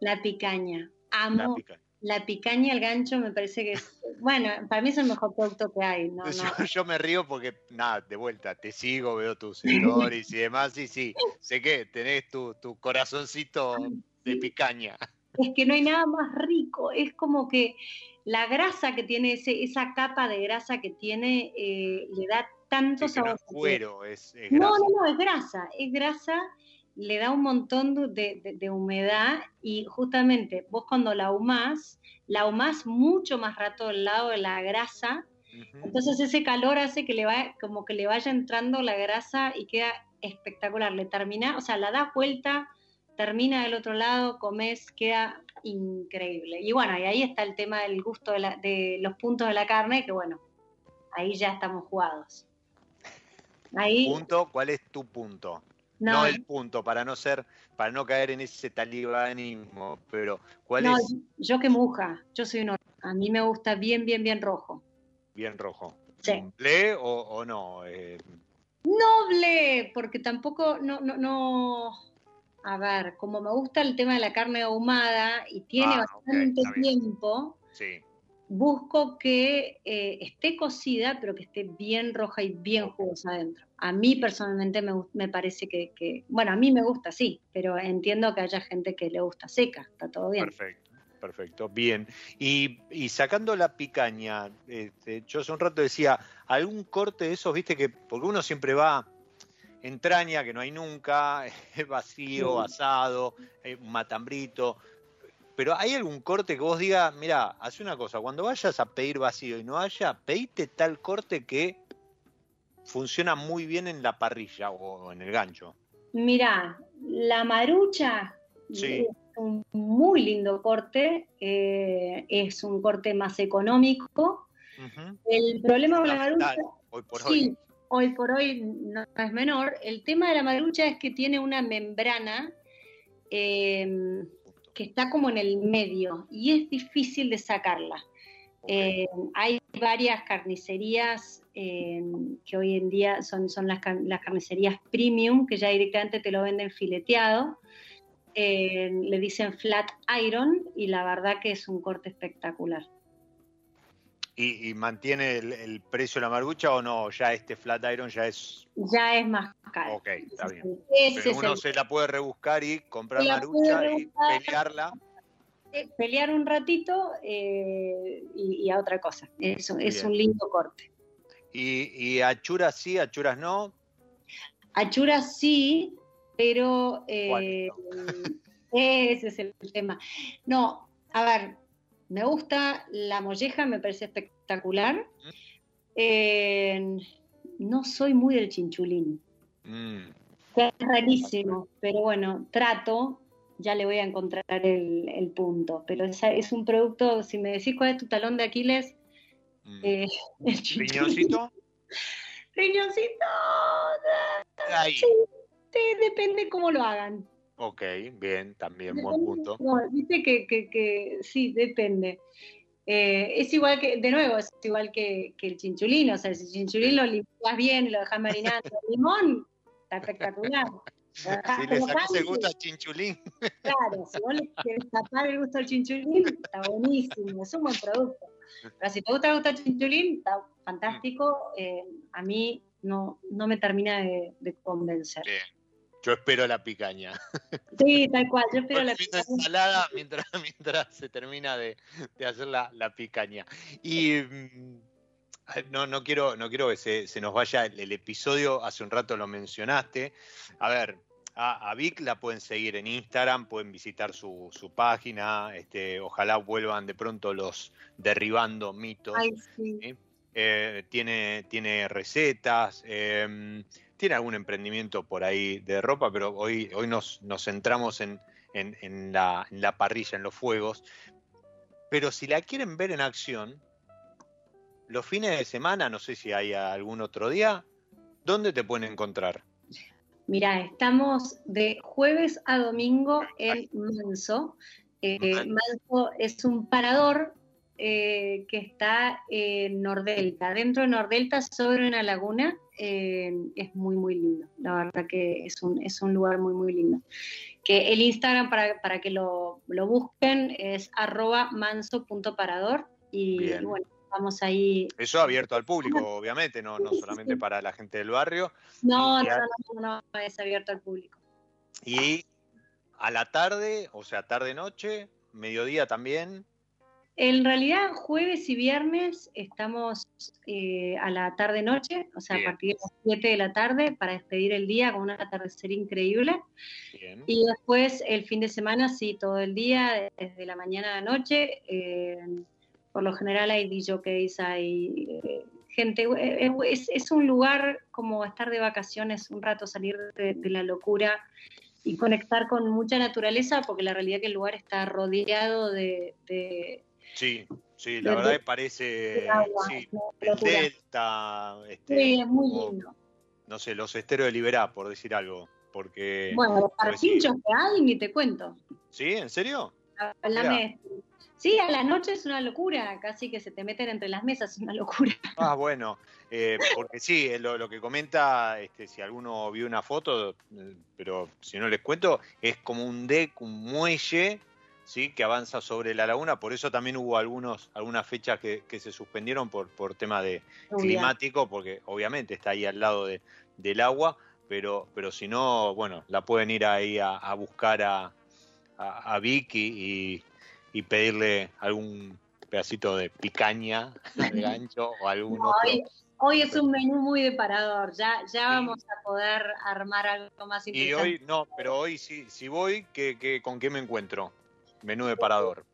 La picaña. Amo, la picaña el gancho me parece que es, bueno, para mí es el mejor producto que hay. No, yo, me río porque, nada, de vuelta, te sigo, veo tus stories y demás, y sí, sé que tenés tu, corazoncito de picaña. Es que no hay nada más rico, es como que la grasa que tiene, ese, esa capa de grasa que tiene, eh, le da tanto sabor. No es, es grasa. No, no, no, es grasa, es grasa le da un montón de, humedad y justamente vos cuando la ahumás, la ahumás mucho más rato del lado de la grasa, entonces ese calor hace que le vaya, como que le vaya entrando la grasa y queda espectacular, le termina, o sea, la das vuelta, termina del otro lado, comes, queda increíble. Y bueno, y ahí está el tema del gusto de, de los puntos de la carne, que bueno, ahí ya estamos jugados. Ahí, ¿Punto? ¿Cuál es tu punto? No, el punto, para no ser, para no caer en ese talibanismo, pero ¿cuál no, es? Yo que muja, yo soy un a mí me gusta bien, bien, bien rojo. Bien rojo. Sí. ¿Ble o, no? Eh... Noble, porque tampoco, no, no, no, a ver, como me gusta el tema de la carne ahumada y tiene ah, bastante tiempo, sí busco que eh, esté cocida, pero que esté bien roja y bien jugosa adentro. A mí personalmente me, parece que, bueno, a mí me gusta, sí, pero entiendo que haya gente que le gusta seca, está todo bien. Perfecto, perfecto, bien. Y, sacando la picaña, este, yo hace un rato decía, algún corte de esos, viste que, porque uno siempre va entraña, que no hay nunca, vacío, asado, eh, un matambrito, pero ¿hay algún corte que vos digas, mira, hace una cosa, cuando vayas a pedir vacío y no haya, pedite tal corte que funciona muy bien en la parrilla o en el gancho? Mira, la marucha es un muy lindo corte, eh, es un corte más económico. El problema con la marucha, hoy por sí, hoy. Por hoy no es menor. El tema de la marucha es que tiene una membrana eh, que está como en el medio y es difícil de sacarla. Eh, hay varias carnicerías eh, que hoy en día son, son las, carnicerías premium, que ya directamente te lo venden fileteado. Le dicen flat iron y la verdad que es un corte espectacular. ¿Y, mantiene el, precio de la marucha o no? Ya este flat iron ya es... Ya es más caro. Ok, está bien. Pero uno se la puede rebuscar y comprar marucha y pelearla. Eh, pelear un ratito eh, y, a otra cosa. Eso es un lindo corte. ¿Y, ¿Y achuras sí, achuras no? Achuras sí, pero eh, ese es el tema. No, a ver, me gusta la molleja, me parece espectacular. no soy muy del chinchulín. Mm. Es rarísimo, pero bueno, trato, ya le voy a encontrar el, punto. Pero es, un producto, si me decís cuál es tu talón de Aquiles, mm. eh, el Riñoncito. Riñoncito. depende cómo lo hagan. Ok, bien, también, buen punto. dice que, que, sí, depende. Eh, es igual que, de nuevo, es igual que, el chinchulín, o sea, si el chinchulín lo limpias bien, lo dejas marinando el limón, está espectacular. Si le sacas el gusto al chinchulín. Claro, si vos le quieres tapar el gusto al chinchulín, está buenísimo, es un buen producto. Pero si te gusta el gusto al chinchulín, está fantástico. Eh, a mí no, no me termina de, convencer. Yo espero la picaña. Sí, tal cual, yo espero la picaña. ensalada mientras, mientras se termina de, hacer la, picaña. Y mm, no, no, quiero, no quiero que se, nos vaya el, episodio, hace un rato lo mencionaste. A ver, a, Vic la pueden seguir en Instagram, pueden visitar su, página, este, ojalá vuelvan de pronto los derribando mitos. Eh, tiene, tiene recetas. Eh, tiene algún emprendimiento por ahí de ropa, pero hoy, hoy nos, nos centramos en, la, parrilla, en los fuegos. Pero si la quieren ver en acción, los fines de semana, no sé si hay algún otro día, ¿dónde te pueden encontrar? Mira, estamos de jueves a domingo en Manso. Eh, Manso es un parador eh, que está en Nordelta. Dentro de Nordelta, sobre una laguna, eh, es muy, muy lindo. La verdad que es un, es un lugar muy, muy lindo. Que el Instagram para, para que lo, lo, busquen es arroba manso.parador y, bueno, estamos ahí. Eso abierto al público, obviamente, no, no solamente para la gente del barrio. No, no, no, no, no, es abierto al público. Y a la tarde, o sea, tarde-noche, mediodía también. En realidad, jueves y viernes estamos eh, a la tarde-noche, o sea, a partir de las 7 de la tarde, para despedir el día con un atardecer increíble. Y después, el fin de semana, sí, todo el día, desde la mañana a la noche. Eh, por lo general hay DJs, hay eh, gente. Es, un lugar como estar de vacaciones, un rato salir de, la locura y conectar con mucha naturaleza, porque la realidad es que el lugar está rodeado de Sí, sí, la verdad que parece sí, el delta, este, sí, es muy lindo. No sé, los esteros de Liberá, por decir algo, porque... Bueno, los parquinchos que hay, ni te cuento. ¿Sí? ¿En serio? Sí, a la noche es una locura, casi que se te meten entre las mesas, es una locura. Ah, bueno, eh, porque sí, lo, lo, que comenta, este, si alguno vio una foto, eh, pero si no les cuento, es como un deck, un muelle ¿sí? que avanza sobre la laguna, por eso también hubo algunos, algunas fechas que, se suspendieron por, por tema de climático, porque obviamente está ahí al lado de, del agua, pero, pero si no, bueno, la pueden ir ahí a, buscar a, a, Vicky y, pedirle algún pedacito de picaña, de gancho o algún otro. Hoy, es un menú muy de parador, ya, ya vamos a poder armar algo más interesante. Y hoy, no, pero hoy si, si voy, ¿qué, con qué me encuentro? Menú de parador.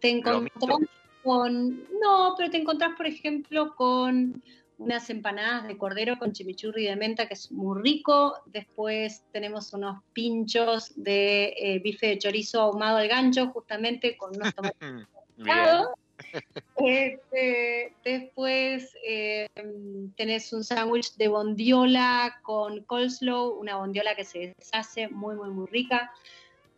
Te encontrás con. No, pero te encontrás, por ejemplo, con unas empanadas de cordero con chimichurri de menta, que es muy rico. Después tenemos unos pinchos de eh, bife de chorizo ahumado al gancho, justamente con unos tomates. este, después eh, tenés un sándwich de bondiola con coleslaw, una bondiola que se deshace, muy, muy, muy rica.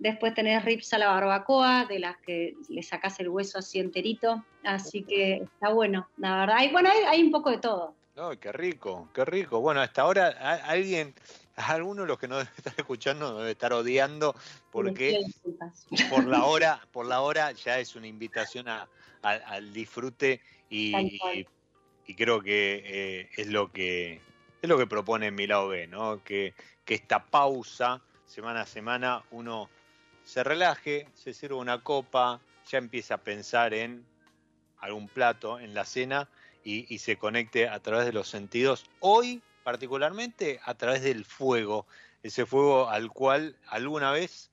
Después tenés rips a la barbacoa, de las que le sacás el hueso así enterito. Así que está bueno, la verdad. Hay, bueno, hay, un poco de todo. qué rico, qué rico. Bueno, hasta ahora alguien algunos de los que nos están escuchando debe estar odiando porque por la hora, por la hora ya es una invitación al disfrute y, creo que eh, es lo que es lo que propone mi lado B, ¿no? Que, que esta pausa semana a semana uno se relaje, se sirva una copa, ya empieza a pensar en algún plato, en la cena y, se conecte a través de los sentidos. Hoy, particularmente, a través del fuego, ese fuego al cual alguna vez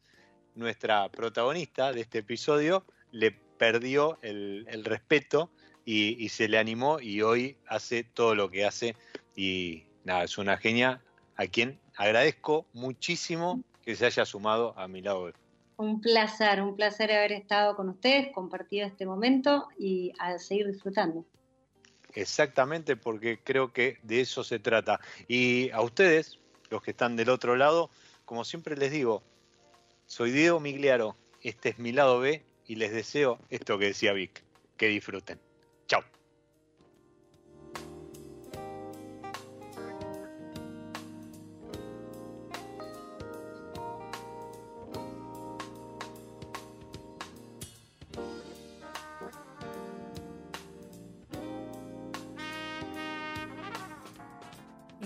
nuestra protagonista de este episodio le perdió el, respeto y, y, se le animó y hoy hace todo lo que hace y nada, es una genia a quien agradezco muchísimo que se haya sumado a mi lado. Un placer, un placer haber estado con ustedes, compartido este momento y a seguir disfrutando. Exactamente, porque creo que de eso se trata. Y a ustedes, los que están del otro lado, como siempre les digo, soy Diego Migliaro, este es mi lado B y les deseo esto que decía Vic, que disfruten. Chao.